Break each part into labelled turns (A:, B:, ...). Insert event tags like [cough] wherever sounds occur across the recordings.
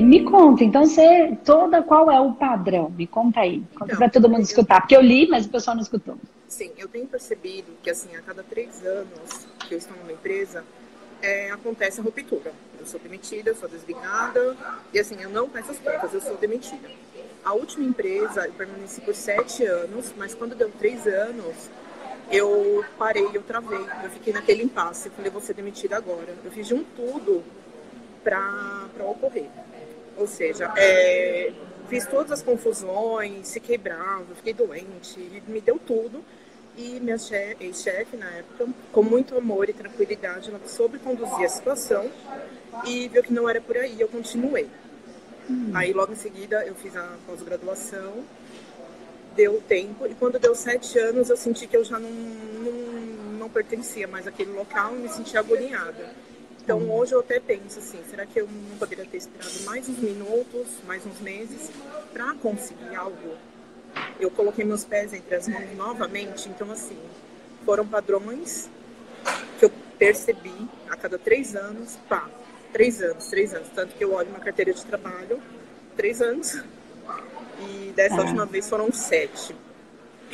A: Me conta, então você toda qual é o padrão? Me conta aí, conta então, para todo mundo escutar, porque eu li, mas o pessoal não escutou.
B: Sim, eu tenho percebido que assim a cada três anos que eu estou numa empresa é, acontece a ruptura. Eu sou demitida, eu sou desligada e assim eu não peço as contas, eu sou demitida. A última empresa eu permaneci por sete anos, mas quando deu três anos eu parei, eu travei, eu fiquei naquele impasse. Eu falei, vou ser demitida agora. Eu fiz de um tudo para ocorrer. Ou seja, é, fiz todas as confusões, fiquei brava, fiquei doente, me deu tudo. E minha ex-chefe, na época, com muito amor e tranquilidade, ela soube conduzir a situação e viu que não era por aí, eu continuei. Hum. Aí, logo em seguida, eu fiz a pós-graduação, deu tempo, e quando deu sete anos, eu senti que eu já não, não, não pertencia mais àquele local e me senti agoniada. Então hoje eu até penso assim, será que eu não poderia ter esperado mais uns minutos, mais uns meses para conseguir algo? Eu coloquei meus pés entre as mãos novamente, então assim, foram padrões que eu percebi a cada três anos, pá, três anos, três anos, tanto que eu olho uma carteira de trabalho, três anos, e dessa ah. última vez foram sete.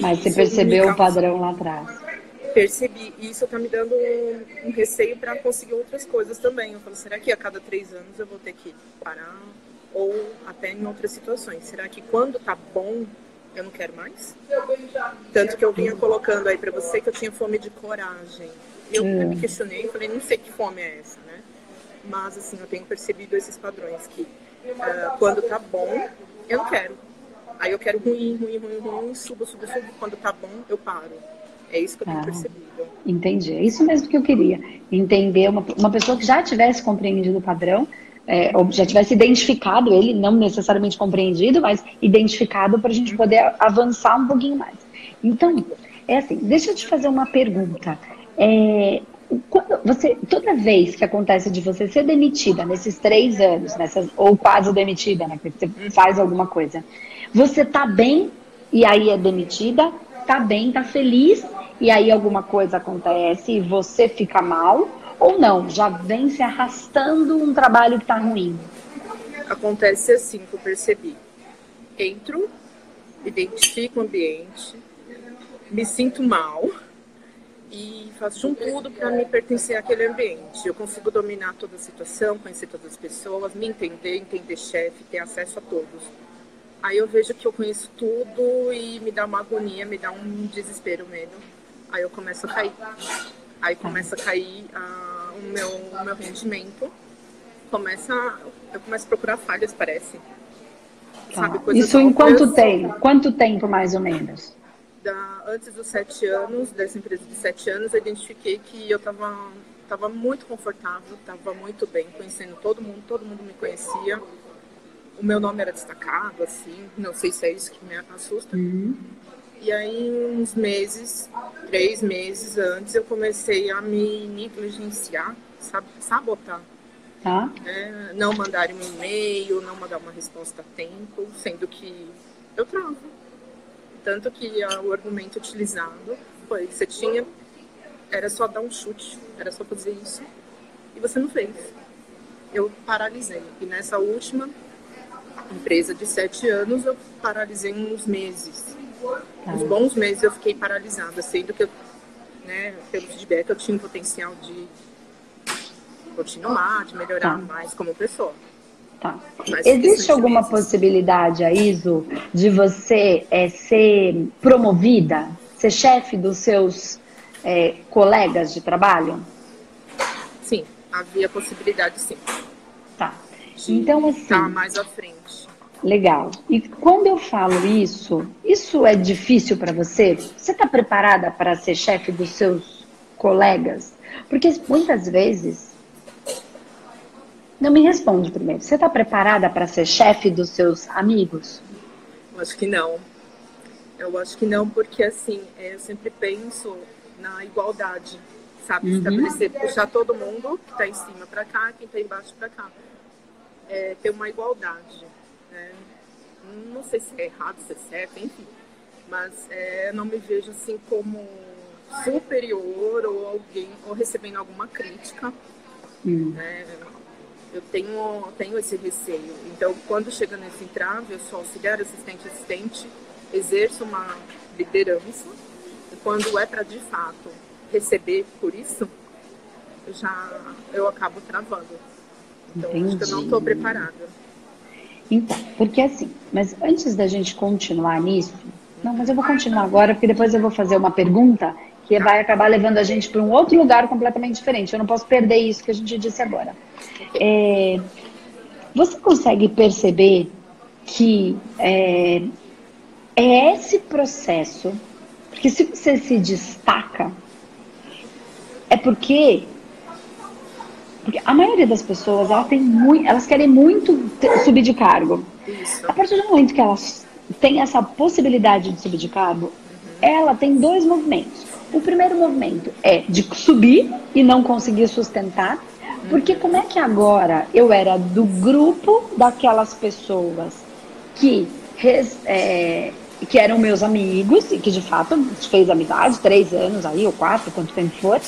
A: Mas você percebeu o padrão lá atrás?
B: Percebi. E isso está me dando um, um receio para conseguir outras coisas também. Eu falo, será que a cada três anos eu vou ter que parar? Ou até em outras situações. Será que quando tá bom, eu não quero mais? Tanto que eu vinha colocando aí para você que eu tinha fome de coragem. Eu hum. me questionei e falei, não sei que fome é essa, né? Mas, assim, eu tenho percebido esses padrões que uh, quando tá bom, eu não quero. Aí eu quero ruim, ruim, ruim, ruim, subo, subo, subo. Quando tá bom, eu paro. É isso que eu tenho ah, percebido.
A: Entendi. É isso mesmo que eu queria. Entender uma, uma pessoa que já tivesse compreendido o padrão, é, ou já tivesse identificado ele, não necessariamente compreendido, mas identificado para a gente poder avançar um pouquinho mais. Então, é assim, deixa eu te fazer uma pergunta. É, quando você, toda vez que acontece de você ser demitida nesses três anos, nessas, ou quase demitida, né, que você faz alguma coisa, você tá bem e aí é demitida, tá bem, tá feliz e aí alguma coisa acontece e você fica mal, ou não, já vem se arrastando um trabalho que tá ruim?
B: Acontece assim que eu percebi. Entro, identifico o ambiente, me sinto mal e faço um tudo para me pertencer àquele ambiente. Eu consigo dominar toda a situação, conhecer todas as pessoas, me entender, entender chefe, ter acesso a todos. Aí eu vejo que eu conheço tudo e me dá uma agonia, me dá um desespero, medo aí eu começo a cair. Aí começa a cair uh, o, meu, o meu rendimento. Começa, eu começo a procurar falhas, parece.
A: Tá. Sabe, Isso em quanto tempo? Quanto tempo, mais ou menos?
B: Da, antes dos sete anos, dessa empresa de sete anos, eu identifiquei que eu estava tava muito confortável, estava muito bem, conhecendo todo mundo, todo mundo me conhecia. O meu nome era destacado, assim, não sei se é isso que me assusta. Uhum. E aí, uns meses, três meses antes, eu comecei a me negligenciar, sabotar.
A: Tá.
B: É, não mandar um e-mail, não mandar uma resposta a tempo, sendo que eu travo. Tanto que o argumento utilizado foi: você tinha, era só dar um chute, era só fazer isso, e você não fez. Eu paralisei. E nessa última empresa de sete anos, eu paralisei uns meses Uns bons meses eu fiquei paralisada, sendo que eu, né, pelo feedback eu tinha um potencial de continuar, de melhorar tá. mais como pessoa.
A: Tá. Existe alguma meses. possibilidade, Aiso, de você é, ser promovida, ser chefe dos seus é, colegas de trabalho?
B: Sim, havia possibilidade sim.
A: Tá. Então, assim. Tá
B: mais à frente.
A: Legal. E quando eu falo isso, isso é difícil para você? Você está preparada para ser chefe dos seus colegas? Porque muitas vezes. Não me responde primeiro. Você está preparada para ser chefe dos seus amigos?
B: Eu acho que não. Eu acho que não, porque assim, eu sempre penso na igualdade, sabe? Uhum. Estabelecer, puxar todo mundo que está em cima para cá, quem está embaixo para cá. É, ter uma igualdade né? Não sei se é errado, se é certo, enfim. Mas é, não me vejo assim como superior ou alguém, ou recebendo alguma crítica. Hum. Né? eu tenho, tenho esse receio. Então, quando chega nesse entrave, eu sou auxiliar, assistente, assistente, exerço uma liderança. E quando é para, de fato, receber por isso, eu já eu acabo travando. Então, Entendi. acho que eu não estou preparada.
A: Então, porque assim, mas antes da gente continuar nisso, não, mas eu vou continuar agora, porque depois eu vou fazer uma pergunta que vai acabar levando a gente para um outro lugar completamente diferente. Eu não posso perder isso que a gente disse agora. É, você consegue perceber que é, é esse processo, porque se você se destaca, é porque porque a maioria das pessoas, ela tem muito, elas querem muito subir de cargo. Isso. A partir do momento que elas têm essa possibilidade de subir de cargo, uhum. ela tem dois movimentos. O primeiro movimento é de subir e não conseguir sustentar, porque como é que agora eu era do grupo daquelas pessoas que, é, que eram meus amigos e que de fato fez amizade, três anos aí, ou quatro, quanto tempo for,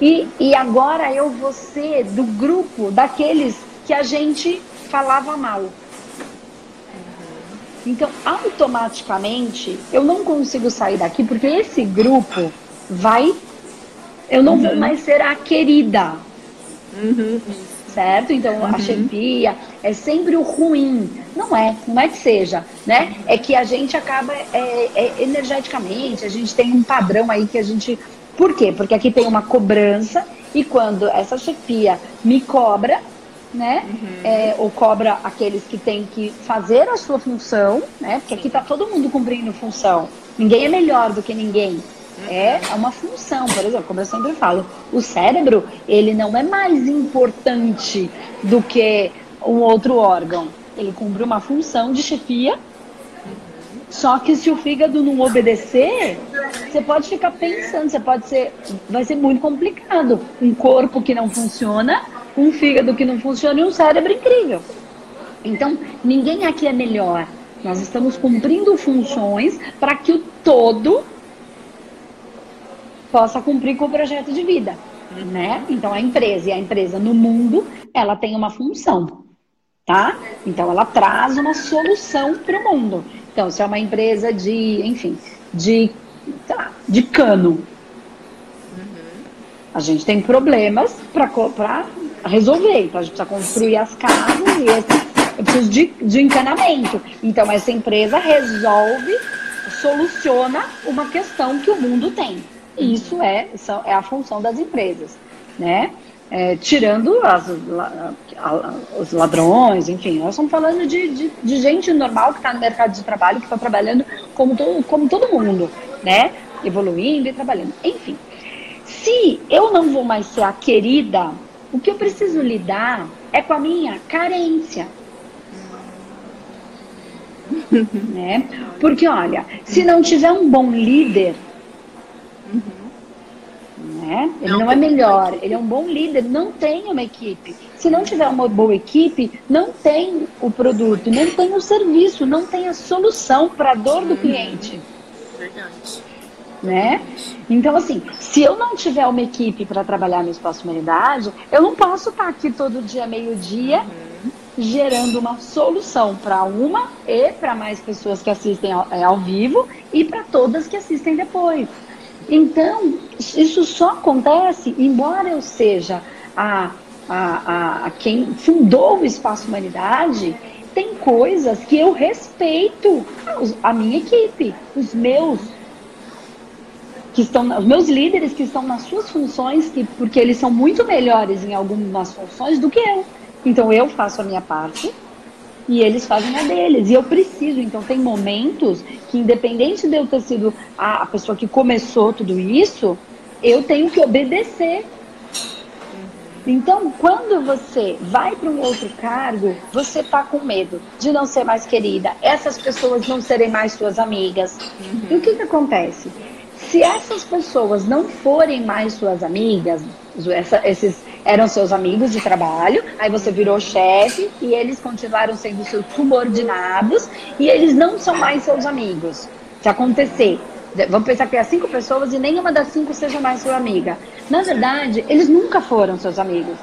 A: e, e agora eu vou ser do grupo daqueles que a gente falava mal. Então, automaticamente, eu não consigo sair daqui porque esse grupo vai. Eu não uhum. vou mais ser a querida. Uhum. Certo? Então, uhum. a chefia é sempre o ruim. Não é, não é que seja, né? É que a gente acaba é, é, energeticamente, a gente tem um padrão aí que a gente. Por quê? Porque aqui tem uma cobrança e quando essa chefia me cobra, né? Uhum. É, ou cobra aqueles que têm que fazer a sua função, né? Porque aqui tá todo mundo cumprindo função. Ninguém é melhor do que ninguém. É uma função, por exemplo, como eu sempre falo, o cérebro, ele não é mais importante do que um outro órgão. Ele cumpre uma função de chefia. Só que se o fígado não obedecer, você pode ficar pensando, você pode ser, vai ser muito complicado. Um corpo que não funciona, um fígado que não funciona e um cérebro incrível. Então, ninguém aqui é melhor. Nós estamos cumprindo funções para que o todo possa cumprir com o projeto de vida, né? Então a empresa e a empresa no mundo, ela tem uma função, tá? Então ela traz uma solução para o mundo. Então se é uma empresa de, enfim, de, de cano, a gente tem problemas para resolver. Então a gente precisa construir as casas e esse, eu preciso de, de encanamento. Então essa empresa resolve, soluciona uma questão que o mundo tem. Isso é, é a função das empresas, né? É, tirando as, la, os ladrões, enfim, nós estamos falando de, de, de gente normal que está no mercado de trabalho, que está trabalhando como, to, como todo mundo, né? Evoluindo e trabalhando. Enfim, se eu não vou mais ser a querida, o que eu preciso lidar é com a minha carência. [laughs] né? Porque, olha, se não tiver um bom líder, né? Ele não, não é melhor, ele é um bom líder, não tem uma equipe. Se não tiver uma boa equipe, não tem o produto, não tem o serviço, não tem a solução para a dor do cliente. Verdade. Né? Então, assim, se eu não tiver uma equipe para trabalhar no espaço humanidade, eu não posso estar aqui todo dia, meio-dia, uhum. gerando uma solução para uma e para mais pessoas que assistem ao, é, ao vivo e para todas que assistem depois. Então, isso só acontece, embora eu seja a, a, a, quem fundou o Espaço Humanidade, tem coisas que eu respeito a minha equipe, os meus que estão, os meus líderes que estão nas suas funções, que, porque eles são muito melhores em algumas funções do que eu. Então eu faço a minha parte e eles fazem a deles. E eu preciso, então tem momentos que, independente de eu ter sido a, pessoa que começou tudo isso, eu tenho que obedecer. Então, quando você vai para um outro cargo, você está com medo de não ser mais querida, essas pessoas não serem mais suas amigas. Uhum. E o que, que acontece? Se essas pessoas não forem mais suas amigas, essa, esses eram seus amigos de trabalho, aí você virou chefe e eles continuaram sendo seus subordinados e eles não são mais seus amigos. Se acontecer, vamos pensar que há cinco pessoas e nenhuma das cinco seja mais sua amiga. Na verdade, eles nunca foram seus amigos.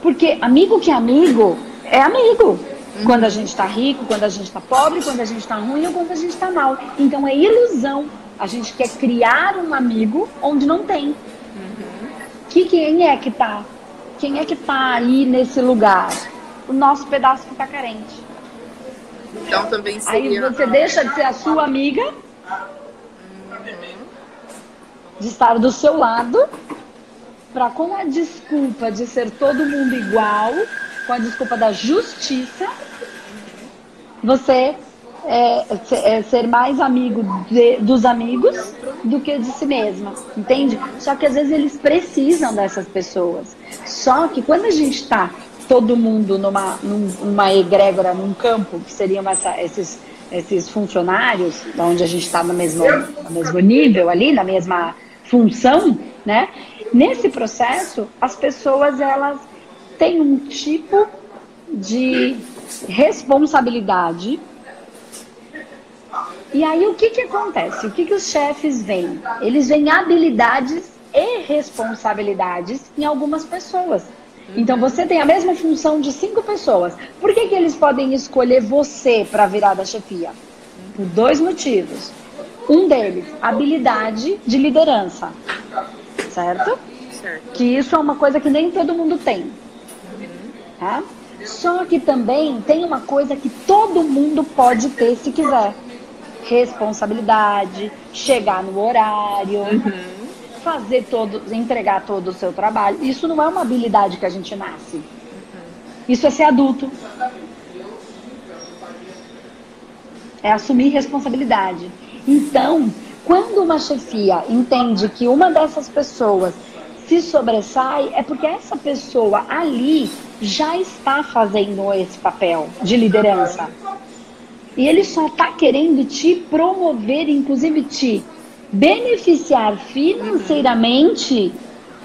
A: Porque amigo que é amigo é amigo. Quando a gente está rico, quando a gente está pobre, quando a gente está ruim ou quando a gente está mal. Então é ilusão. A gente quer criar um amigo onde não tem. Uhum. Que quem é que tá? Quem é que tá aí nesse lugar? O nosso pedaço que tá carente.
B: Então também seria...
A: Aí você deixa de ser a sua amiga, uhum. de estar do seu lado, para com a desculpa de ser todo mundo igual, com a desculpa da justiça, você é, é, ser mais amigo de, dos amigos do que de si mesma, entende? Só que às vezes eles precisam dessas pessoas. Só que quando a gente está todo mundo numa, numa egrégora, num campo, que seriam essa, esses, esses funcionários, onde a gente está no mesmo, no mesmo nível ali, na mesma função, né? Nesse processo, as pessoas elas têm um tipo de responsabilidade. E aí o que, que acontece? O que, que os chefes veem? Eles veem habilidades e responsabilidades em algumas pessoas. Então você tem a mesma função de cinco pessoas. Por que, que eles podem escolher você para virar da chefia? Por dois motivos. Um deles, habilidade de liderança. Certo? certo? Que isso é uma coisa que nem todo mundo tem. Tá? Só que também tem uma coisa que todo mundo pode ter se quiser: responsabilidade, chegar no horário, uhum. fazer todo, entregar todo o seu trabalho. Isso não é uma habilidade que a gente nasce. Uhum. Isso é ser adulto. É assumir responsabilidade. Então, quando uma chefia entende que uma dessas pessoas se sobressai, é porque essa pessoa ali já está fazendo esse papel de liderança. E ele só está querendo te promover, inclusive te beneficiar financeiramente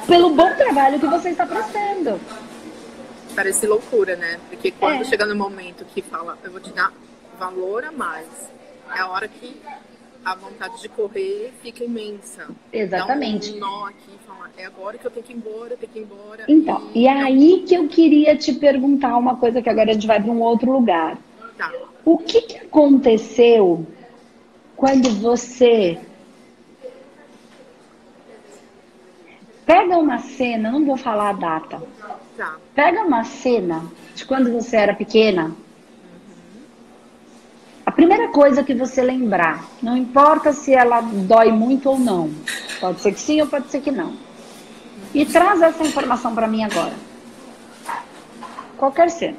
A: pelo bom trabalho que você está prestando.
B: Parece loucura, né? Porque quando é. chega no momento que fala, eu vou te dar valor a mais, é a hora que a vontade de correr fica imensa.
A: Exatamente.
B: Dá um nó aqui, fala, é agora que eu tenho que ir embora, tenho que ir embora.
A: Então, e, e é aí que eu queria te perguntar uma coisa que agora a gente vai para um outro lugar. Tá. O que, que aconteceu quando você pega uma cena, não vou falar a data. Tá. Pega uma cena de quando você era pequena primeira coisa que você lembrar, não importa se ela dói muito ou não, pode ser que sim ou pode ser que não. E traz essa informação para mim agora. Qualquer cena.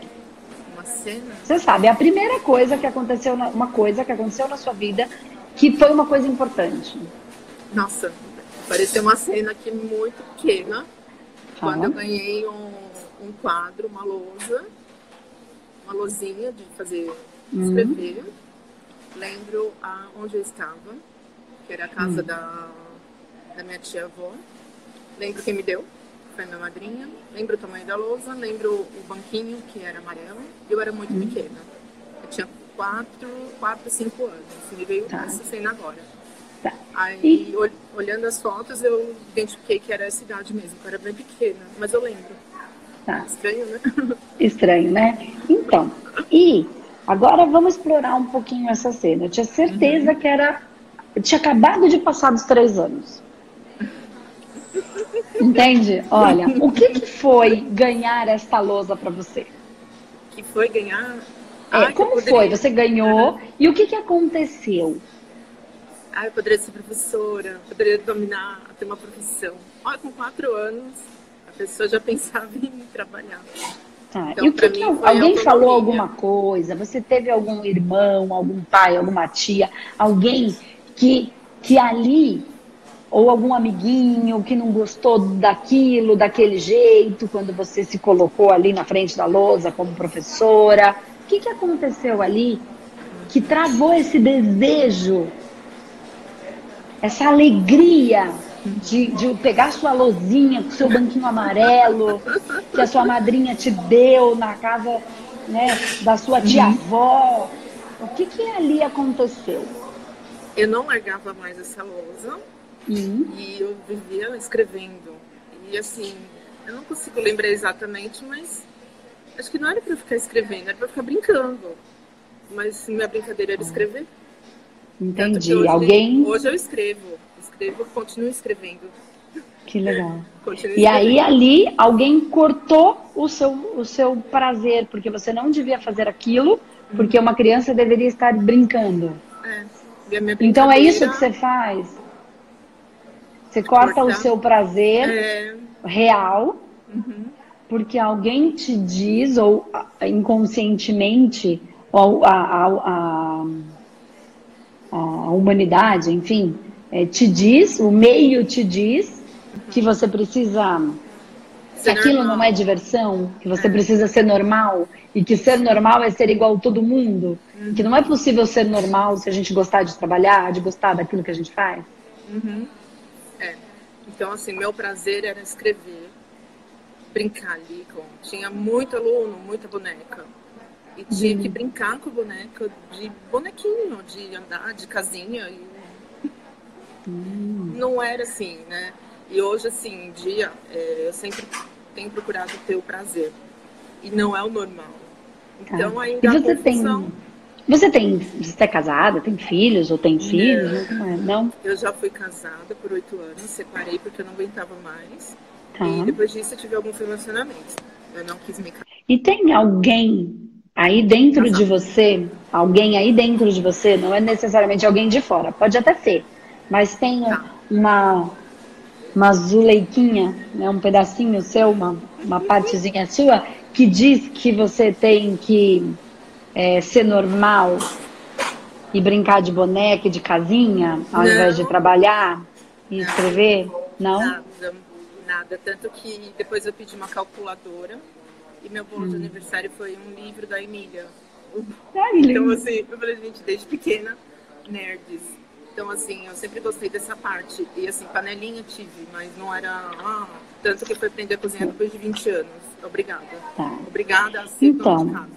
B: Uma cena?
A: Você sabe, a primeira coisa que aconteceu, na, uma coisa que aconteceu na sua vida que foi uma coisa importante.
B: Nossa, pareceu uma cena aqui muito pequena. Quando eu ganhei um, um quadro, uma lousa, uma lousinha de fazer uhum. escrever. Uhum. Lembro a, onde eu estava, que era a casa uhum. da, da minha tia-avó. Lembro quem me deu, foi minha madrinha. Lembro o tamanho da lousa, lembro o banquinho, que era amarelo. Eu era muito uhum. pequena. Eu tinha 4, 4, 5 anos. Me veio tá. essa cena agora. Tá. Aí, e... olhando as fotos, eu identifiquei que era essa idade mesmo, que eu era bem pequena, mas eu lembro.
A: Tá.
B: Estranho, né?
A: Estranho, né? Então, e Agora vamos explorar um pouquinho essa cena. Eu tinha certeza uhum. que era. Eu tinha acabado de passar dos três anos. Entende? Olha, o que, que foi ganhar esta lousa para você?
B: Que foi ganhar?
A: É, ah, como poderia... foi? Você ganhou uhum. e o que, que aconteceu?
B: Ah, eu poderia ser professora, poderia dominar, ter uma profissão. Olha, com quatro anos, a pessoa já [laughs] pensava em trabalhar.
A: Tá. Então, e o que, que alguém falou alguma coisa? Você teve algum irmão, algum pai, alguma tia, alguém que, que ali, ou algum amiguinho que não gostou daquilo, daquele jeito, quando você se colocou ali na frente da lousa como professora? O que, que aconteceu ali que travou esse desejo, essa alegria de, de pegar sua lozinha com seu banquinho amarelo que a sua madrinha te deu na casa né, da sua tia-avó. O que, que ali aconteceu?
B: Eu não largava mais essa lousa uhum. e eu vivia escrevendo. E assim, Eu não consigo lembrar exatamente, mas acho que não era para ficar escrevendo, era para ficar brincando. Mas minha brincadeira era escrever.
A: Entendi.
B: Hoje,
A: Alguém.
B: Hoje eu escrevo, escrevo, continuo escrevendo.
A: Que legal. [laughs] e aí ali alguém cortou o seu, o seu prazer, porque você não devia fazer aquilo, porque uma criança deveria estar brincando.
B: É.
A: Então é isso que você faz? Você corta Cortar. o seu prazer é. real, uhum. porque alguém te diz, ou inconscientemente, ou a, a, a, a humanidade, enfim, é, te diz, o meio te diz que você precisa. que aquilo normal. não é diversão, que você é. precisa ser normal, e que ser normal é ser igual a todo mundo, uhum. que não é possível ser normal se a gente gostar de trabalhar, de gostar daquilo que a gente faz.
B: Uhum. É. Então, assim, meu prazer era escrever, brincar ali com. Tinha muito aluno, muita boneca. E tinha uhum. que brincar com a boneca de bonequinho, de andar de casinha. E... Uhum. Não era assim, né? E hoje, assim, em dia, é, eu sempre tenho procurado ter o prazer. E não é o normal. Então, ah. ainda
A: e você confusão... tem você tem, você é casada, tem filhos ou tem filhos? Não. É? não?
B: Eu já fui casada por oito anos, separei porque eu não aguentava mais. Tá. E depois disso eu tive alguns relacionamentos. Eu não quis me casar.
A: E tem alguém aí dentro de você, alguém aí dentro de você, não é necessariamente alguém de fora, pode até ser, mas tem tá. uma uma zuleiquinha, né, um pedacinho seu, uma, uma partezinha sua, que diz que você tem que é, ser normal e brincar de boneca de casinha, ao não. invés de trabalhar e não. escrever? Não?
B: Nada, nada. Tanto que depois eu pedi uma calculadora e meu bolo hum. de aniversário foi um livro da Emília. Ai, então, assim, eu falei, gente, desde pequena, nerds então, assim, eu sempre gostei dessa parte. E, assim, panelinha tive, mas não era. Ah, tanto que eu fui aprender a cozinhar depois de 20 anos. Obrigada. Tá. Obrigada a ser então, de casa.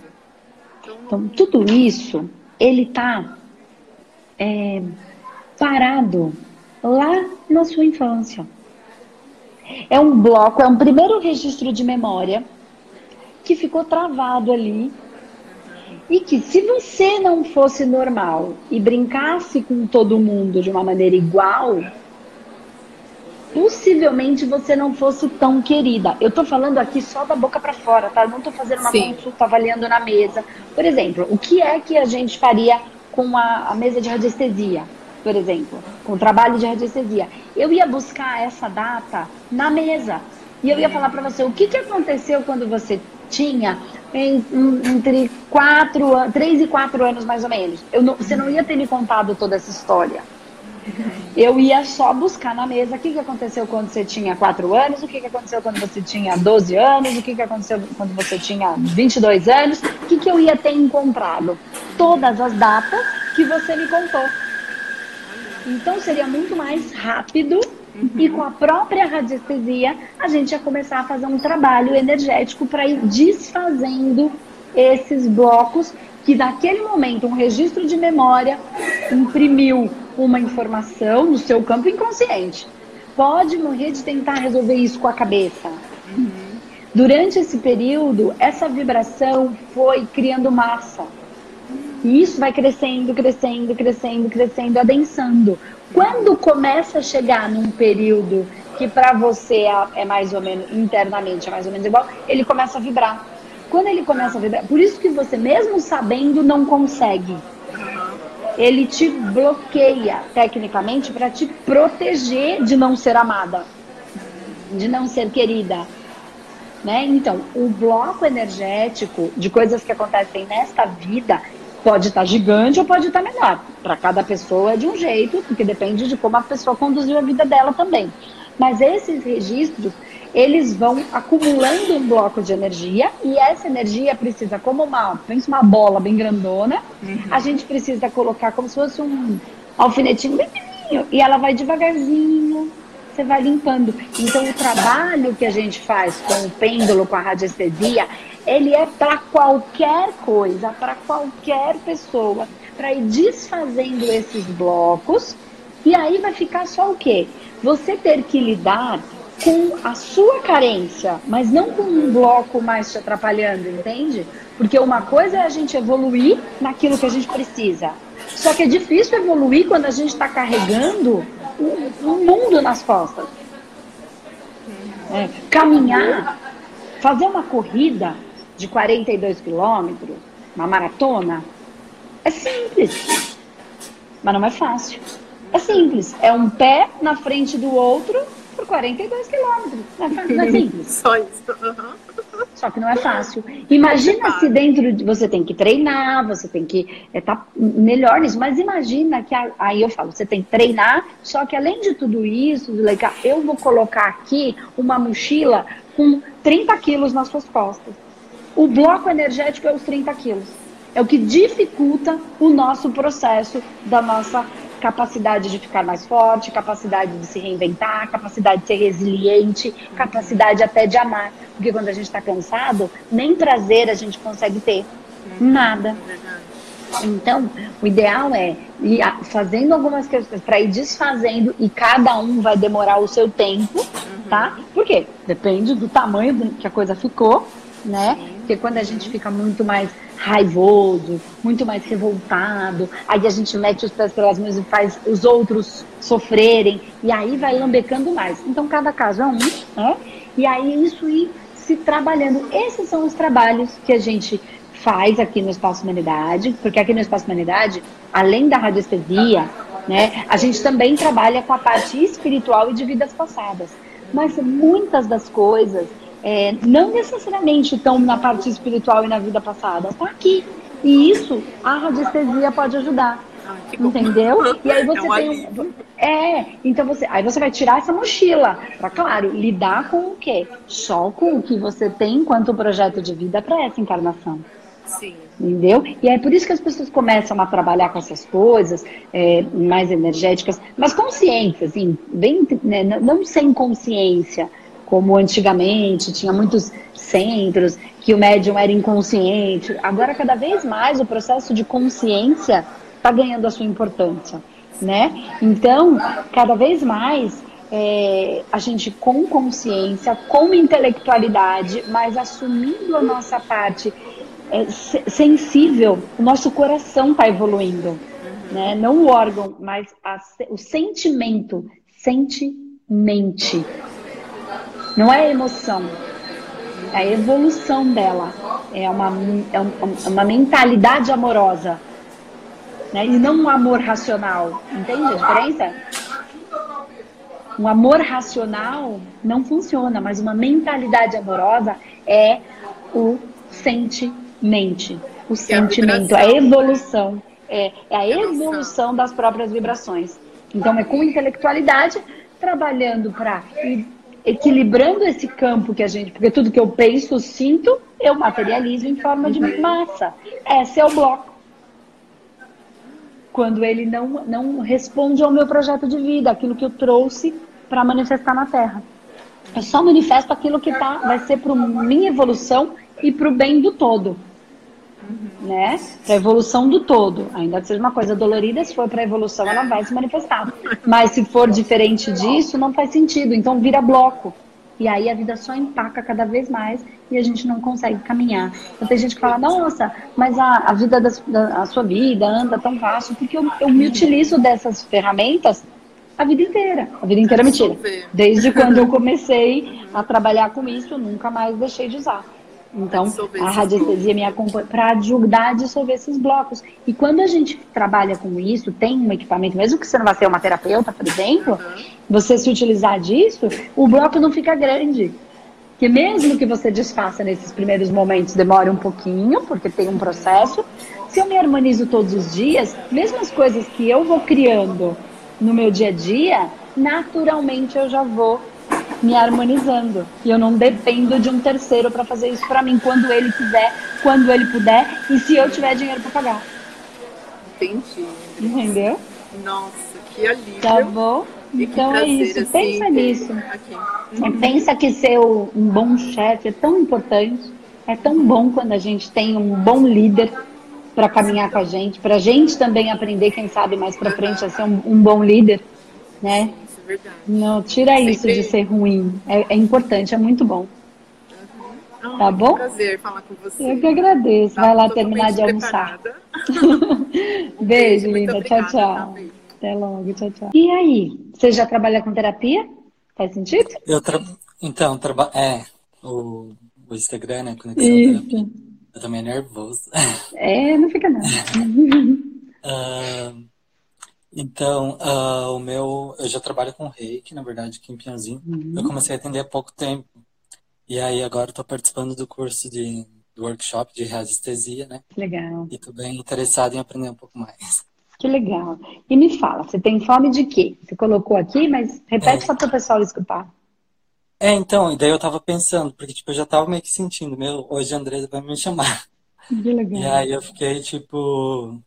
A: Então, então, tudo isso, ele tá é, parado lá na sua infância. É um bloco, é um primeiro registro de memória que ficou travado ali e que se você não fosse normal e brincasse com todo mundo de uma maneira igual, possivelmente você não fosse tão querida. Eu tô falando aqui só da boca para fora, tá? Eu não tô fazendo uma Sim. consulta avaliando na mesa. Por exemplo, o que é que a gente faria com a, a mesa de radiestesia? Por exemplo, com o trabalho de radiestesia. Eu ia buscar essa data na mesa. E eu ia falar para você o que, que aconteceu quando você tinha entre quatro, três e quatro anos mais ou menos. Não, você não ia ter me contado toda essa história. Eu ia só buscar na mesa o que, que aconteceu quando você tinha quatro anos, o que, que aconteceu quando você tinha 12 anos, o que, que aconteceu quando você tinha 22 anos, o que, que eu ia ter encontrado. Todas as datas que você me contou. Então seria muito mais rápido Uhum. E com a própria radiestesia, a gente ia começar a fazer um trabalho energético para ir desfazendo esses blocos que naquele momento um registro de memória imprimiu uma informação no seu campo inconsciente. Pode morrer de tentar resolver isso com a cabeça. Durante esse período, essa vibração foi criando massa. E isso vai crescendo, crescendo, crescendo, crescendo, adensando. Quando começa a chegar num período que para você é, é mais ou menos internamente é mais ou menos igual, ele começa a vibrar. Quando ele começa a vibrar, por isso que você mesmo sabendo não consegue. Ele te bloqueia tecnicamente para te proteger de não ser amada, de não ser querida. Né? Então, o bloco energético de coisas que acontecem nesta vida Pode estar gigante ou pode estar menor. Para cada pessoa é de um jeito, porque depende de como a pessoa conduziu a vida dela também. Mas esses registros, eles vão acumulando um bloco de energia e essa energia precisa, como uma, pensa uma bola bem grandona, uhum. a gente precisa colocar como se fosse um alfinetinho bem pequenininho e ela vai devagarzinho, você vai limpando. Então o trabalho que a gente faz com o pêndulo, com a radiestesia, ele é para qualquer coisa, para qualquer pessoa, para ir desfazendo esses blocos. E aí vai ficar só o quê? Você ter que lidar com a sua carência, mas não com um bloco mais te atrapalhando, entende? Porque uma coisa é a gente evoluir naquilo que a gente precisa. Só que é difícil evoluir quando a gente está carregando um, mundo nas costas. É, caminhar, fazer uma corrida de 42 quilômetros, uma maratona, é simples, mas não é fácil. É simples, é um pé na frente do outro por 42 quilômetros. Não é [laughs] simples.
B: Só isso. Uhum.
A: Só que não é fácil. Imagina se dentro de você tem que treinar, você tem que estar é, tá melhor nisso, mas imagina que aí eu falo, você tem que treinar, só que além de tudo isso, legal, eu vou colocar aqui uma mochila com 30 quilos nas suas costas. O bloco energético é os 30 quilos. É o que dificulta o nosso processo da nossa capacidade de ficar mais forte, capacidade de se reinventar, capacidade de ser resiliente, capacidade até de amar. Porque quando a gente está cansado, nem prazer a gente consegue ter. Nada. Então, o ideal é ir fazendo algumas questões para ir desfazendo e cada um vai demorar o seu tempo, tá? Por quê? Depende do tamanho que a coisa ficou, né? Porque quando a gente fica muito mais raivoso, muito mais revoltado, aí a gente mete os pés pelas mãos e faz os outros sofrerem, e aí vai lambecando mais. Então, cada caso é um, né? E aí isso ir se trabalhando. Esses são os trabalhos que a gente faz aqui no Espaço Humanidade, porque aqui no Espaço Humanidade, além da radiestesia, né, a gente também trabalha com a parte espiritual e de vidas passadas. Mas muitas das coisas é, não necessariamente estão na parte espiritual e na vida passada, está aqui. E isso a radiestesia pode ajudar. Ah, entendeu? E aí você é tem um, é, então você, aí você vai tirar essa mochila para claro, lidar com o quê? Só com o que você tem enquanto projeto de vida para essa encarnação.
B: Sim.
A: Entendeu? E é por isso que as pessoas começam a trabalhar com essas coisas é, mais energéticas, mas conscientes, assim, bem, né, não sem consciência, como antigamente, tinha muitos centros que o médium era inconsciente. Agora, cada vez mais, o processo de consciência está ganhando a sua importância, né? Então, cada vez mais, é, a gente com consciência, com intelectualidade, mas assumindo a nossa parte é, sensível, o nosso coração está evoluindo, né? Não o órgão, mas a, o sentimento, sente mente. Não é emoção, é a evolução dela. É uma, é, é uma mentalidade amorosa. Né? E não um amor racional. Entende a diferença? Um amor racional não funciona, mas uma mentalidade amorosa é o sentimento. O sentimento, a, a evolução. É, é a evolução das próprias vibrações. Então, é com intelectualidade, trabalhando para equilibrando esse campo que a gente. Porque tudo que eu penso, sinto, eu materializo em forma de massa. Esse é o bloco. Quando ele não, não responde ao meu projeto de vida, aquilo que eu trouxe para manifestar na Terra. Eu só manifesto aquilo que tá, vai ser para minha evolução e para o bem do todo. Uhum. Né? Para a evolução do todo. Ainda que seja uma coisa dolorida, se for para a evolução, ela vai se manifestar. Mas se for diferente disso, não faz sentido. Então vira bloco. E aí a vida só empaca cada vez mais e a gente não consegue caminhar. Então tem gente que fala, nossa, mas a, a vida da, da a sua vida anda tão fácil, porque eu, eu me utilizo dessas ferramentas a vida inteira. A vida inteira é mentira. Desde quando eu comecei a trabalhar com isso, eu nunca mais deixei de usar. Então, a radiestesia me acompanha para ajudar a dissolver esses blocos. E quando a gente trabalha com isso, tem um equipamento, mesmo que você não vá ser uma terapeuta, por exemplo, uhum. você se utilizar disso, o bloco não fica grande. Que mesmo que você desfaça nesses primeiros momentos, demore um pouquinho, porque tem um processo. Se eu me harmonizo todos os dias, mesmo as coisas que eu vou criando no meu dia a dia, naturalmente eu já vou me harmonizando. E eu não dependo de um terceiro para fazer isso para mim quando ele quiser, quando ele puder e se eu tiver dinheiro para pagar.
B: Entendi.
A: Entendeu?
B: Nossa, que alívio.
A: Tá bom? Então é isso. Assim, Pensa nisso. Uhum. Pensa que ser um bom chefe é tão importante. É tão bom quando a gente tem um bom líder para caminhar com a gente, para a gente também aprender, quem sabe mais para frente, a ser um, um bom líder, né?
B: Verdade.
A: Não, tira Sempre... isso de ser ruim. É, é importante, é muito bom.
B: Uhum. tá bom? É um prazer falar com você.
A: Eu que agradeço. Tá, Vai lá terminar de almoçar. [laughs] [laughs] Beijo, linda. Tchau, tchau. Tá, Até logo. Tchau, tchau. E aí? Você já trabalha com terapia? Faz sentido?
C: Eu tra... Então, traba... é, o, o Instagram, né? Conexão Isso. Eu também é nervoso. [laughs]
A: É, não fica nada.
C: uh, então, uh, o meu, eu já trabalho com reiki, na verdade, aqui em Pianzinho. Uhum. Eu comecei a atender há pouco tempo. E aí agora estou participando do curso de do workshop de radiestesia, né?
A: Legal.
C: E estou bem interessado em aprender um pouco mais.
A: Que legal. E me fala, você tem fome de quê? Você colocou aqui, mas repete é. só para o pessoal escutar.
C: É, então, e daí eu tava pensando, porque tipo, eu já tava meio que sentindo, meu, hoje a Andresa vai me chamar.
A: Que legal.
C: E aí eu fiquei, tipo,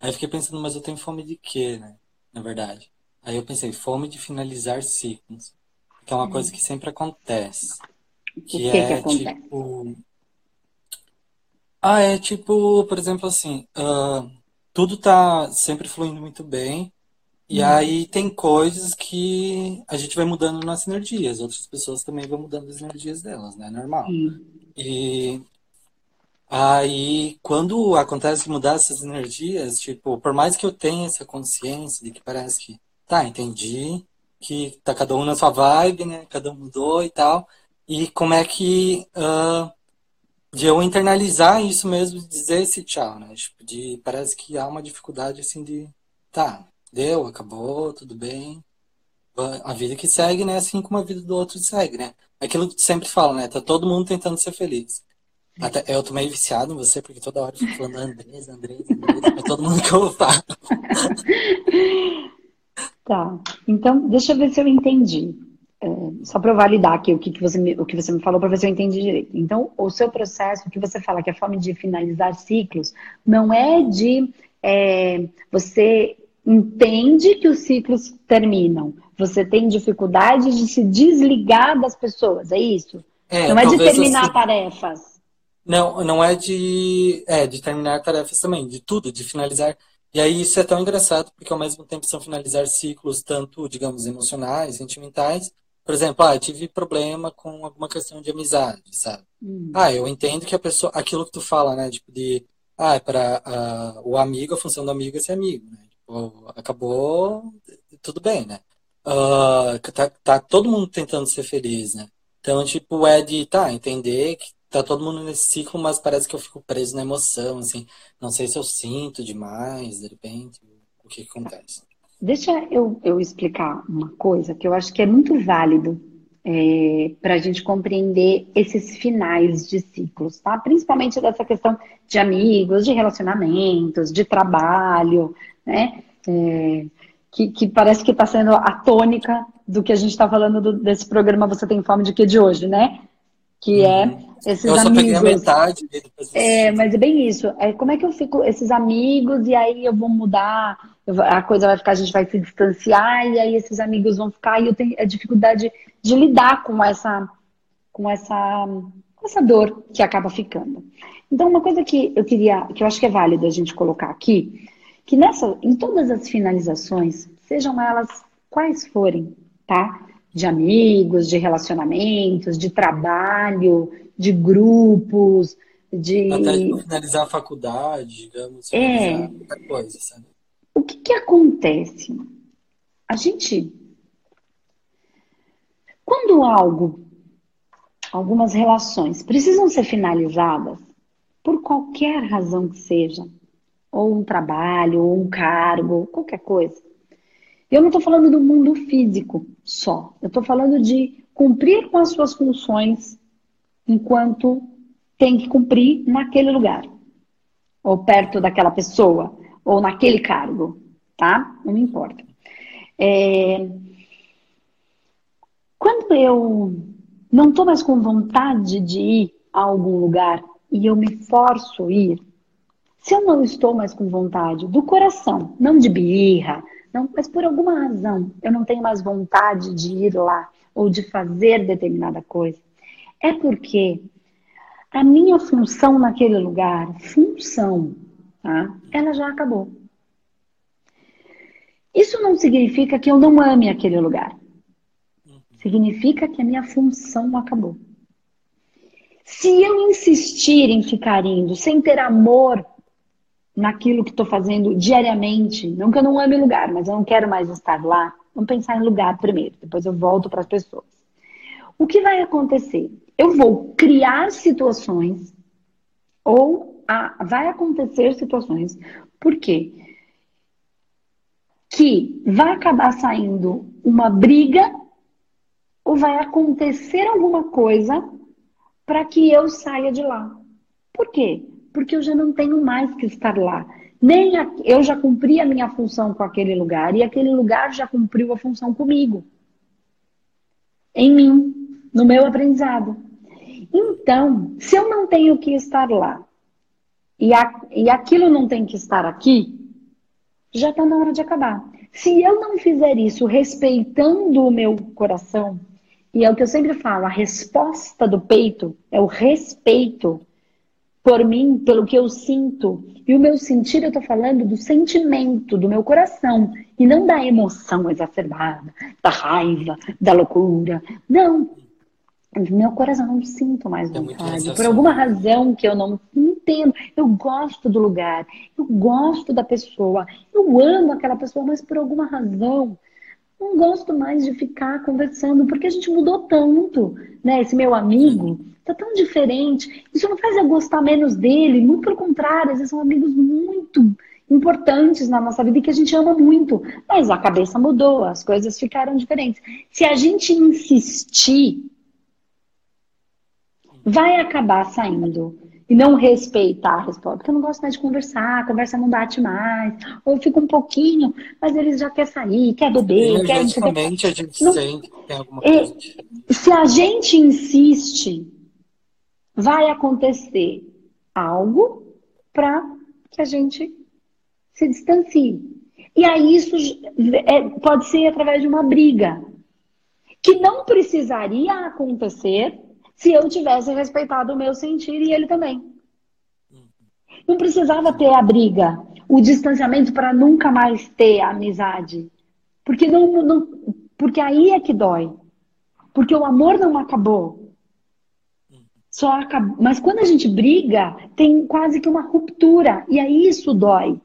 C: Aí eu fiquei pensando, mas eu tenho fome de quê, né? Na verdade. Aí eu pensei, fome de finalizar ciclos. Que é uma hum. coisa que sempre acontece.
A: Que, que é que tipo.
C: Ah, é tipo, por exemplo, assim, uh, tudo tá sempre fluindo muito bem. E hum. aí tem coisas que a gente vai mudando nas energias, outras pessoas também vão mudando as energias delas, né? Normal.
A: Hum.
C: E Aí, quando acontece mudar essas energias, tipo, por mais que eu tenha essa consciência de que parece que, tá, entendi, que tá cada um na sua vibe, né? Cada um mudou e tal. E como é que uh, de eu internalizar isso mesmo, dizer esse tchau, né? Tipo, de, parece que há uma dificuldade assim de, tá, deu, acabou, tudo bem. A vida que segue, né? Assim como a vida do outro segue, né? Aquilo que tu sempre fala, né? Tá todo mundo tentando ser feliz. Até, eu tô meio viciado em você, porque toda hora eu fico falando Andrés, Andrés, Andrés, pra todo mundo que eu falo. [laughs]
A: Tá, então deixa eu ver se eu entendi. É, só para validar aqui o que, que, você me, o que você me falou, para ver se eu entendi direito. Então, o seu processo, o que você fala que é a forma de finalizar ciclos, não é de é, você entende que os ciclos terminam, você tem dificuldade de se desligar das pessoas, é isso? É, não é de terminar assim, tarefas.
C: Não, não é de, é de terminar tarefas também, de tudo, de finalizar. E aí isso é tão engraçado, porque ao mesmo tempo são finalizar ciclos, tanto, digamos, emocionais, sentimentais. Por exemplo, ah, tive problema com alguma questão de amizade, sabe? Hum. Ah, eu entendo que a pessoa, aquilo que tu fala, né, tipo de, ah, para uh, o amigo, a função do amigo é ser amigo, né? Tipo, acabou, tudo bem, né? Uh, tá, tá todo mundo tentando ser feliz, né? Então, tipo, é de, tá, entender que tá todo mundo nesse ciclo, mas parece que eu fico preso na emoção, assim. Não sei se eu sinto demais, de repente, o que, que acontece.
A: Deixa eu, eu explicar uma coisa que eu acho que é muito válido é, para a gente compreender esses finais de ciclos, tá? Principalmente dessa questão de amigos, de relacionamentos, de trabalho, né? É, que, que, parece que está sendo a tônica do que a gente está falando do, desse programa Você Tem Fome de Que de hoje, né? Que é uhum. é esses eu só amigos. peguei a
C: metade.
A: É, mas é bem isso. É, como é que eu fico, esses amigos, e aí eu vou mudar, a coisa vai ficar, a gente vai se distanciar, e aí esses amigos vão ficar, e eu tenho a dificuldade de lidar com essa, com essa, com essa dor que acaba ficando. Então, uma coisa que eu queria, que eu acho que é válido a gente colocar aqui, que nessa, em todas as finalizações, sejam elas quais forem, tá? De amigos, de relacionamentos, de trabalho, de grupos, de.
C: Até finalizar a faculdade, digamos. É. Coisa, sabe?
A: O que, que acontece? A gente. Quando algo, algumas relações precisam ser finalizadas, por qualquer razão que seja, ou um trabalho, ou um cargo, qualquer coisa. Eu não estou falando do mundo físico só. Eu estou falando de cumprir com as suas funções enquanto tem que cumprir naquele lugar, ou perto daquela pessoa, ou naquele cargo, tá? Não me importa. É... Quando eu não estou mais com vontade de ir a algum lugar e eu me forço a ir, se eu não estou mais com vontade do coração, não de birra, mas por alguma razão eu não tenho mais vontade de ir lá ou de fazer determinada coisa, é porque a minha função naquele lugar, função, tá? ela já acabou. Isso não significa que eu não ame aquele lugar. Significa que a minha função acabou. Se eu insistir em ficar indo sem ter amor naquilo que estou fazendo diariamente, não que eu não ame lugar, mas eu não quero mais estar lá, vamos pensar em lugar primeiro, depois eu volto para as pessoas. O que vai acontecer? Eu vou criar situações ou a, vai acontecer situações. Por quê? Que vai acabar saindo uma briga ou vai acontecer alguma coisa para que eu saia de lá. Por quê? Porque eu já não tenho mais que estar lá. Nem a, eu já cumpri a minha função com aquele lugar e aquele lugar já cumpriu a função comigo. Em mim, no meu aprendizado. Então, se eu não tenho que estar lá e, a, e aquilo não tem que estar aqui, já está na hora de acabar. Se eu não fizer isso respeitando o meu coração, e é o que eu sempre falo, a resposta do peito é o respeito por mim, pelo que eu sinto. E o meu sentir, eu tô falando do sentimento, do meu coração, e não da emoção exacerbada, da raiva, da loucura. Não. Do meu coração, eu não sinto mais é vontade. Por alguma razão que eu não entendo. Eu gosto do lugar, eu gosto da pessoa, eu amo aquela pessoa, mas por alguma razão não gosto mais de ficar conversando, porque a gente mudou tanto, né? Esse meu amigo tá tão diferente. Isso não faz eu gostar menos dele, muito pelo contrário, eles são amigos muito importantes na nossa vida e que a gente ama muito. Mas a cabeça mudou, as coisas ficaram diferentes. Se a gente insistir, vai acabar saindo e não respeitar a resposta, porque eu não gosto mais de conversar, a conversa não bate mais, ou eu fico um pouquinho, mas eles já quer sair, quer beber, quer...
C: Energeticamente a gente não, sente que tem alguma coisa.
A: Se a gente insiste, vai acontecer algo para que a gente se distancie. E aí isso é, pode ser através de uma briga, que não precisaria acontecer se eu tivesse respeitado o meu sentir e ele também. Não precisava ter a briga, o distanciamento para nunca mais ter a amizade. Porque, não, não, porque aí é que dói. Porque o amor não acabou. Só acabou. Mas quando a gente briga, tem quase que uma ruptura. E aí isso dói.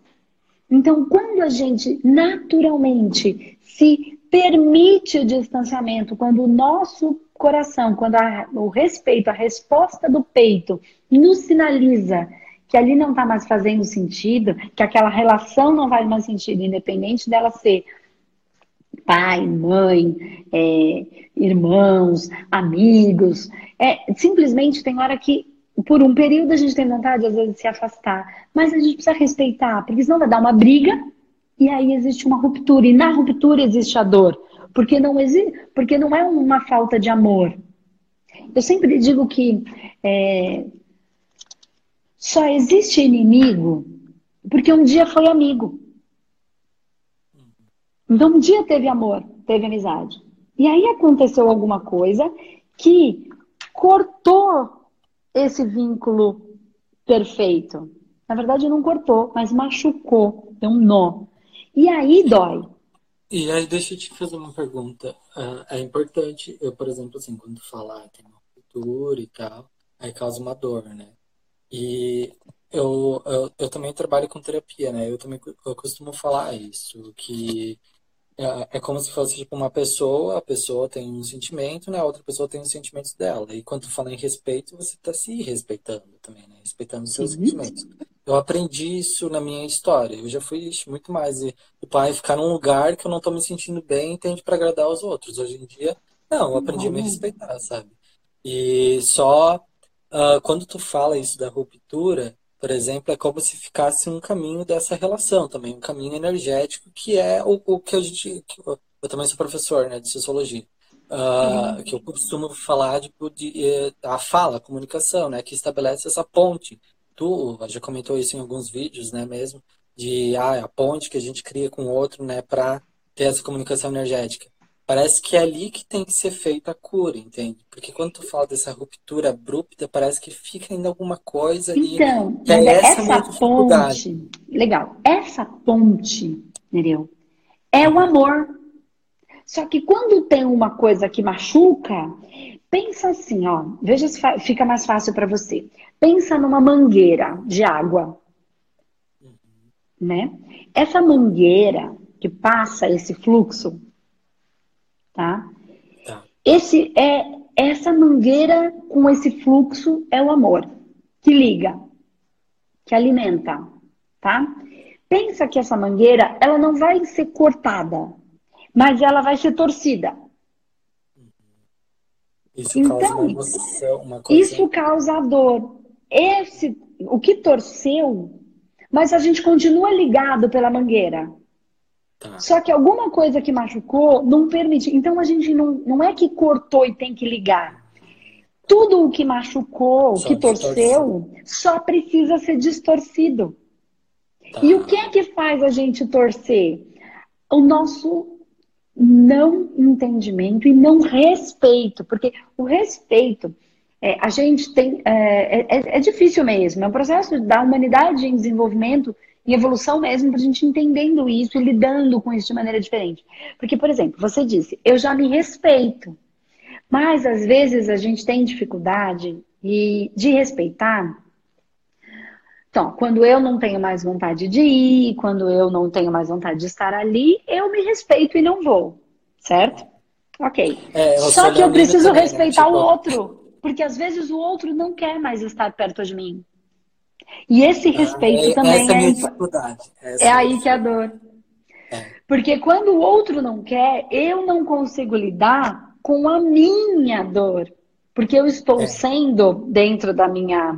A: Então, quando a gente naturalmente se permite o distanciamento, quando o nosso coração, quando a, o respeito, a resposta do peito nos sinaliza que ali não está mais fazendo sentido, que aquela relação não faz mais sentido, independente dela ser pai, mãe, é, irmãos, amigos. É, simplesmente tem hora que, por um período, a gente tem vontade, às vezes, de se afastar. Mas a gente precisa respeitar, porque senão vai dar uma briga e aí existe uma ruptura. E na ruptura existe a dor. Porque não, existe, porque não é uma falta de amor. Eu sempre digo que é, só existe inimigo porque um dia foi amigo. Então um dia teve amor, teve amizade. E aí aconteceu alguma coisa que cortou esse vínculo perfeito. Na verdade, não cortou, mas machucou, deu um nó. E aí dói.
C: E aí, deixa eu te fazer uma pergunta. Uh, é importante, eu, por exemplo, assim, quando falar tem uma cultura e tal, aí causa uma dor, né? E eu, eu, eu também trabalho com terapia, né? Eu também eu costumo falar isso, que é, é como se fosse tipo uma pessoa, a pessoa tem um sentimento, né? A outra pessoa tem os sentimentos dela. E quando tu fala em respeito, você está se respeitando também, né? Respeitando os seus uhum. sentimentos. Eu aprendi isso na minha história. Eu já fui muito mais o pai ficar num lugar que eu não estou me sentindo bem, tende para agradar aos outros. Hoje em dia, não, eu aprendi a me respeitar, sabe? E só uh, quando tu fala isso da ruptura, por exemplo, é como se ficasse um caminho dessa relação também, um caminho energético que é o, o que a gente. Que eu, eu, também sou professor né, de sociologia. Uh, uhum. que eu costumo falar tipo, de, de, eh, a fala, a comunicação, né, que estabelece essa ponte tu já comentou isso em alguns vídeos, né, mesmo, de ah, a ponte que a gente cria com o outro, né, para ter essa comunicação energética. Parece que é ali que tem que ser feita a cura, entende? Porque quando tu fala dessa ruptura abrupta, parece que fica ainda alguma coisa ali.
A: Então, é essa, essa ponte, legal, essa ponte, Nereu, é o amor. Só que quando tem uma coisa que machuca, pensa assim, ó, veja se fica mais fácil para você. Pensa numa mangueira de água, né? Essa mangueira que passa esse fluxo, tá? tá? Esse é essa mangueira com esse fluxo é o amor que liga, que alimenta, tá? Pensa que essa mangueira, ela não vai ser cortada, mas ela vai ser torcida.
C: Isso então, causa uma emoção, uma coisa...
A: isso causa dor. Esse, o que torceu, mas a gente continua ligado pela mangueira. Tá. Só que alguma coisa que machucou não permite. Então a gente não, não é que cortou e tem que ligar. Tudo o que machucou, o que torceu, só precisa ser distorcido. Tá. E o que é que faz a gente torcer? O nosso não entendimento e não respeito, porque o respeito, é, a gente tem, é, é, é, difícil mesmo, é um processo da humanidade em desenvolvimento e evolução mesmo, para a gente entendendo isso e lidando com isso de maneira diferente. Porque, por exemplo, você disse, eu já me respeito, mas às vezes a gente tem dificuldade de respeitar então, quando eu não tenho mais vontade de ir, quando eu não tenho mais vontade de estar ali, eu me respeito e não vou, certo? Ok. É, Só que eu preciso também, né? respeitar né? tipo... o outro, porque às vezes o outro não quer mais estar perto de mim. E esse ah, respeito é, também
C: essa é, é dificuldade.
A: Essa é aí que é a dor. É. Porque quando o outro não quer, eu não consigo lidar com a minha dor. Porque eu estou é. sendo, dentro da minha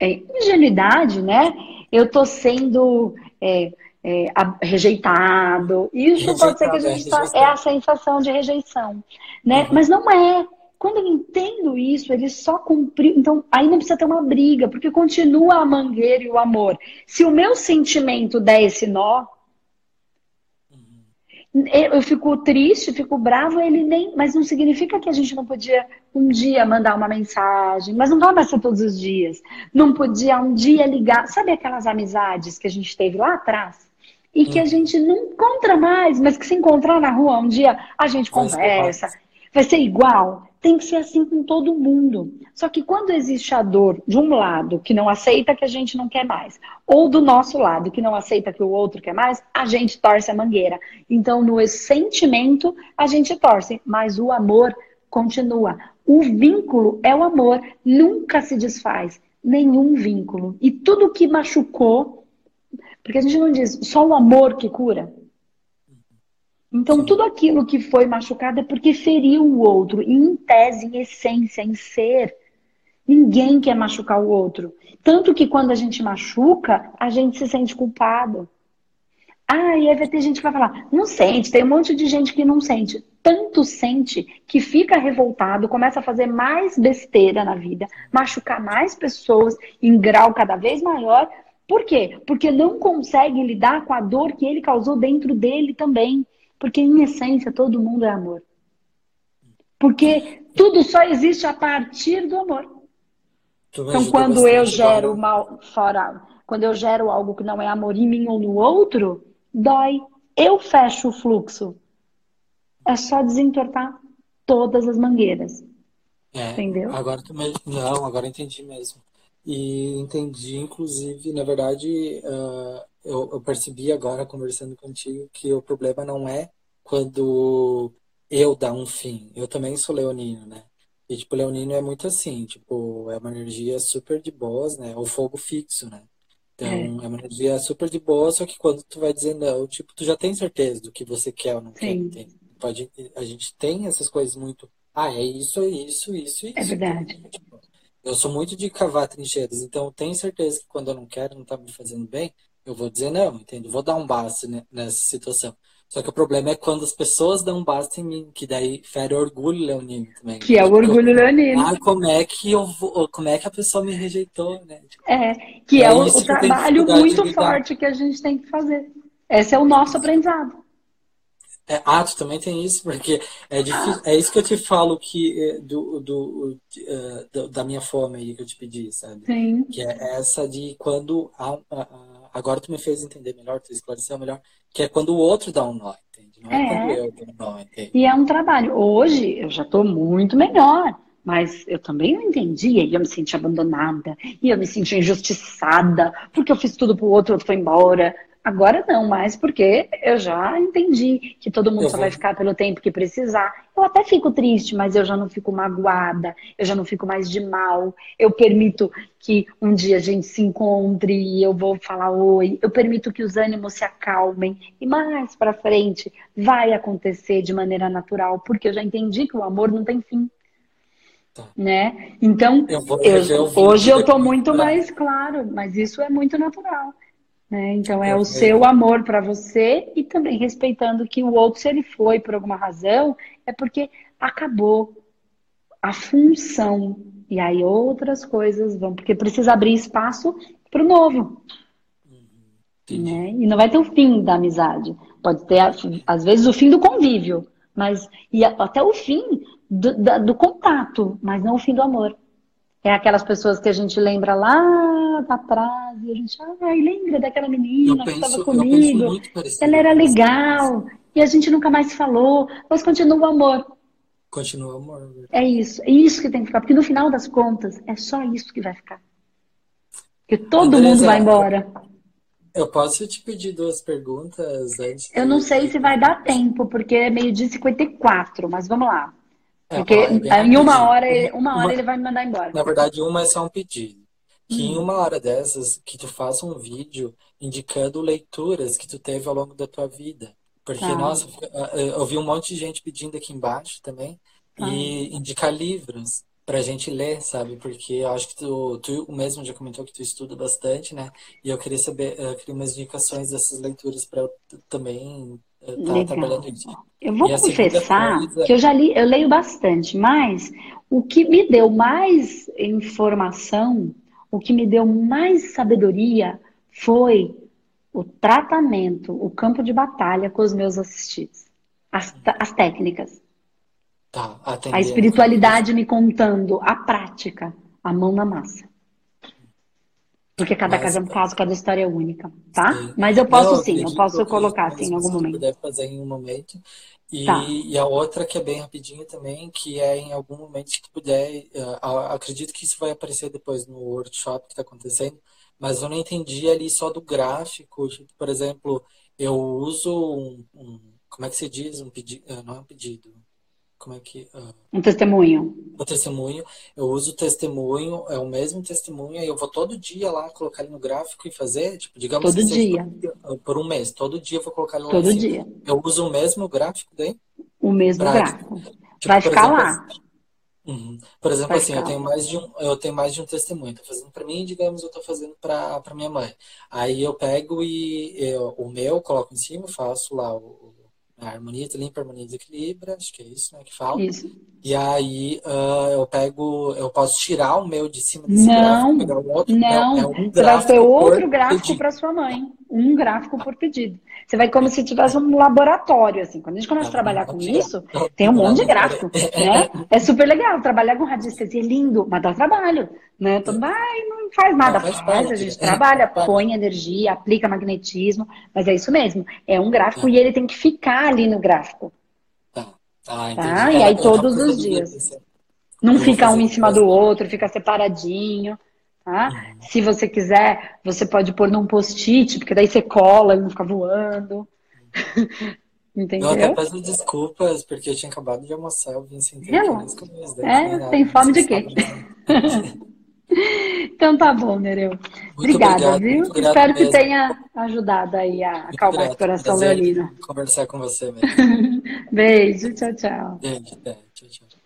A: é, ingenuidade, né? Eu estou sendo é, é, rejeitado. Isso rejeitado, pode ser que a gente tá, é a sensação de rejeição, né? Uhum. Mas não é. Quando eu entendo isso, ele só cumpriu. Então, aí não precisa ter uma briga, porque continua a mangueira e o amor. Se o meu sentimento der esse nó, eu fico triste, fico bravo, ele nem. Mas não significa que a gente não podia um dia mandar uma mensagem, mas não vai mais ser todos os dias. Não podia um dia ligar. Sabe aquelas amizades que a gente teve lá atrás? E que a uhum. gente não encontra mais, mas que se encontrar na rua um dia a gente conversa. Vai ser igual? Tem que ser assim com todo mundo. Só que quando existe a dor de um lado que não aceita que a gente não quer mais, ou do nosso lado que não aceita que o outro quer mais, a gente torce a mangueira. Então, no sentimento, a gente torce, mas o amor continua. O vínculo é o amor, nunca se desfaz nenhum vínculo. E tudo que machucou, porque a gente não diz só o amor que cura, então, tudo aquilo que foi machucado é porque feriu o outro. E, em tese, em essência, em ser, ninguém quer machucar o outro. Tanto que quando a gente machuca, a gente se sente culpado. Ah, e aí vai ter gente que vai falar, não sente, tem um monte de gente que não sente. Tanto sente que fica revoltado, começa a fazer mais besteira na vida, machucar mais pessoas em grau cada vez maior. Por quê? Porque não consegue lidar com a dor que ele causou dentro dele também. Porque, em essência, todo mundo é amor. Porque tudo só existe a partir do amor. Então, quando eu gero mal fora, quando eu gero algo que não é amor em mim ou no outro, dói. Eu fecho o fluxo. É só desentortar todas as mangueiras. É, Entendeu?
C: Agora também. Não, agora entendi mesmo. E entendi, inclusive, na verdade, uh, eu, eu, percebi agora, conversando contigo, que o problema não é quando eu dar um fim. Eu também sou leonino, né? E, tipo, leonino é muito assim, tipo, é uma energia super de boas, né? O fogo fixo, né? Então, é. é. uma energia super de boa, só que quando tu vai dizendo não, tipo, tu já tem certeza do que você quer ou não Sim. quer. Pode, a gente tem essas coisas muito, ah, é isso, é isso, isso, isso.
A: É verdade.
C: Tipo, eu sou muito de cavar trincheiras, então eu tenho certeza que quando eu não quero, não tá me fazendo bem, eu vou dizer não, entende? Vou dar um basta nessa situação. Só que o problema é quando as pessoas dão basta em mim, que daí fere o orgulho leonino também.
A: Que é o orgulho leonino.
C: Ah, como é que eu vou, como é que a pessoa me rejeitou, né?
A: Tipo, é, que é, é o, o trabalho muito forte que a gente tem que fazer. Esse é o nosso aprendizado.
C: É, ah, tu também tem isso, porque é difícil. É isso que eu te falo que é, do, do, uh, da minha forma aí que eu te pedi, sabe?
A: Sim.
C: Que é essa de quando a, a, agora tu me fez entender melhor, tu esclareceu melhor, que é quando o outro dá um nó, entende? Não é, é quando eu não entendi.
A: E é um trabalho. Hoje eu já estou muito melhor. Mas eu também não entendia e eu me senti abandonada, e eu me senti injustiçada, porque eu fiz tudo pro outro, o outro foi embora. Agora não mais, porque eu já entendi que todo mundo eu só vou... vai ficar pelo tempo que precisar. Eu até fico triste, mas eu já não fico magoada, eu já não fico mais de mal. Eu permito que um dia a gente se encontre e eu vou falar oi. Eu permito que os ânimos se acalmem e mais para frente vai acontecer de maneira natural, porque eu já entendi que o amor não tem fim. Tá. Né? Então, eu vou, eu, hoje eu estou muito mais claro, mas isso é muito natural. Né? Então é o seu amor para você e também respeitando que o outro, se ele foi por alguma razão, é porque acabou a função. E aí outras coisas vão, porque precisa abrir espaço para o novo. Né? E não vai ter o fim da amizade. Pode ter, às vezes, o fim do convívio, mas e até o fim do, do contato, mas não o fim do amor. É aquelas pessoas que a gente lembra lá atrás, e a gente, ai, lembra daquela menina que estava comigo, ela era legal, e a gente nunca mais falou, mas continua o amor.
C: Continua o amor.
A: É isso, é isso que tem que ficar, porque no final das contas, é só isso que vai ficar. Porque todo Andresa, mundo vai embora.
C: Eu posso te pedir duas perguntas antes?
A: Eu não sei se vai dar tempo, porque é meio-dia e 54, mas vamos lá. Porque é, em uma hora, uma hora uma, ele vai me mandar embora.
C: Na verdade, uma é só um pedido. Que hum. em uma hora dessas, que tu faça um vídeo indicando leituras que tu teve ao longo da tua vida. Porque, tá. nossa, eu vi um monte de gente pedindo aqui embaixo também. Tá. E indicar livros pra gente ler, sabe? Porque eu acho que tu, tu mesmo já comentou que tu estuda bastante, né? E eu queria saber, eu queria umas indicações dessas leituras para eu também Tá isso.
A: Eu vou confessar coisa... que eu já li, eu leio bastante, mas o que me deu mais informação, o que me deu mais sabedoria foi o tratamento, o campo de batalha com os meus assistidos. As, as técnicas.
C: Tá,
A: a espiritualidade me contando, a prática, a mão na massa. Porque cada Mas, caso é um caso, cada história é única, tá? Sim. Mas eu posso não, sim, eu posso colocar assim em algum momento.
C: Puder fazer em um momento. E, tá. e, a outra que é bem rapidinho também, que é em algum momento que tu puder, uh, acredito que isso vai aparecer depois no workshop que está acontecendo, mas eu não entendi ali só do gráfico, tipo, por exemplo, eu uso um, um como é que se diz, um pedido, uh, não é um pedido, como é que. Uh,
A: um testemunho.
C: O testemunho. Eu uso o testemunho, é o mesmo testemunho, e eu vou todo dia lá colocar ele no gráfico e fazer, tipo, digamos
A: todo dia.
C: Por, por, um mês. Todo dia eu vou colocar ele lá.
A: Todo dia.
C: Eu uso o mesmo gráfico daí?
A: O mesmo gráfico. Tipo, Vai ficar exemplo, lá.
C: Uhum. Por exemplo, assim, eu tenho mais de um, eu tenho mais de um testemunho. Tô fazendo para mim, digamos, eu tô fazendo para minha mãe. Aí eu pego e eu, o meu coloco em cima, faço lá o a harmonia limpa, harmonia desequilibra, acho que é isso né, que fala.
A: Isso.
C: E aí uh, eu pego, eu posso tirar o meu de cima desse
A: não,
C: gráfico, pegar o outro.
A: Não, é, é um você vai ter outro gráfico para sua mãe. Um gráfico por pedido. Você vai como se tivesse um laboratório, assim. Quando a gente começa a trabalhar com isso, tem um monte de gráfico, né? É super legal. Trabalhar com radiestesia é lindo, mas dá trabalho, né? Todo mundo, ai, não faz nada. Faz, a gente trabalha, põe energia, aplica magnetismo, mas é isso mesmo. É um gráfico e ele tem que ficar ali no gráfico.
C: Tá. Ah,
A: tá? E aí todos os dias. Não fica um em cima do outro, fica separadinho. Tá? Uhum. Se você quiser, você pode pôr num post-it, porque daí você cola e não fica voando. [laughs] Entendeu?
C: Eu até peço desculpas, porque eu tinha acabado de almoçar, eu vim sem
A: ter É, tem fome de quê? [laughs] então tá bom, Nereu. Obrigada, obrigado, viu? Espero que tenha ajudado aí a acalmar o coração leonino.
C: Conversar com você mesmo. [laughs]
A: Beijo, tchau, tchau.
C: Beijo, tchau, tchau.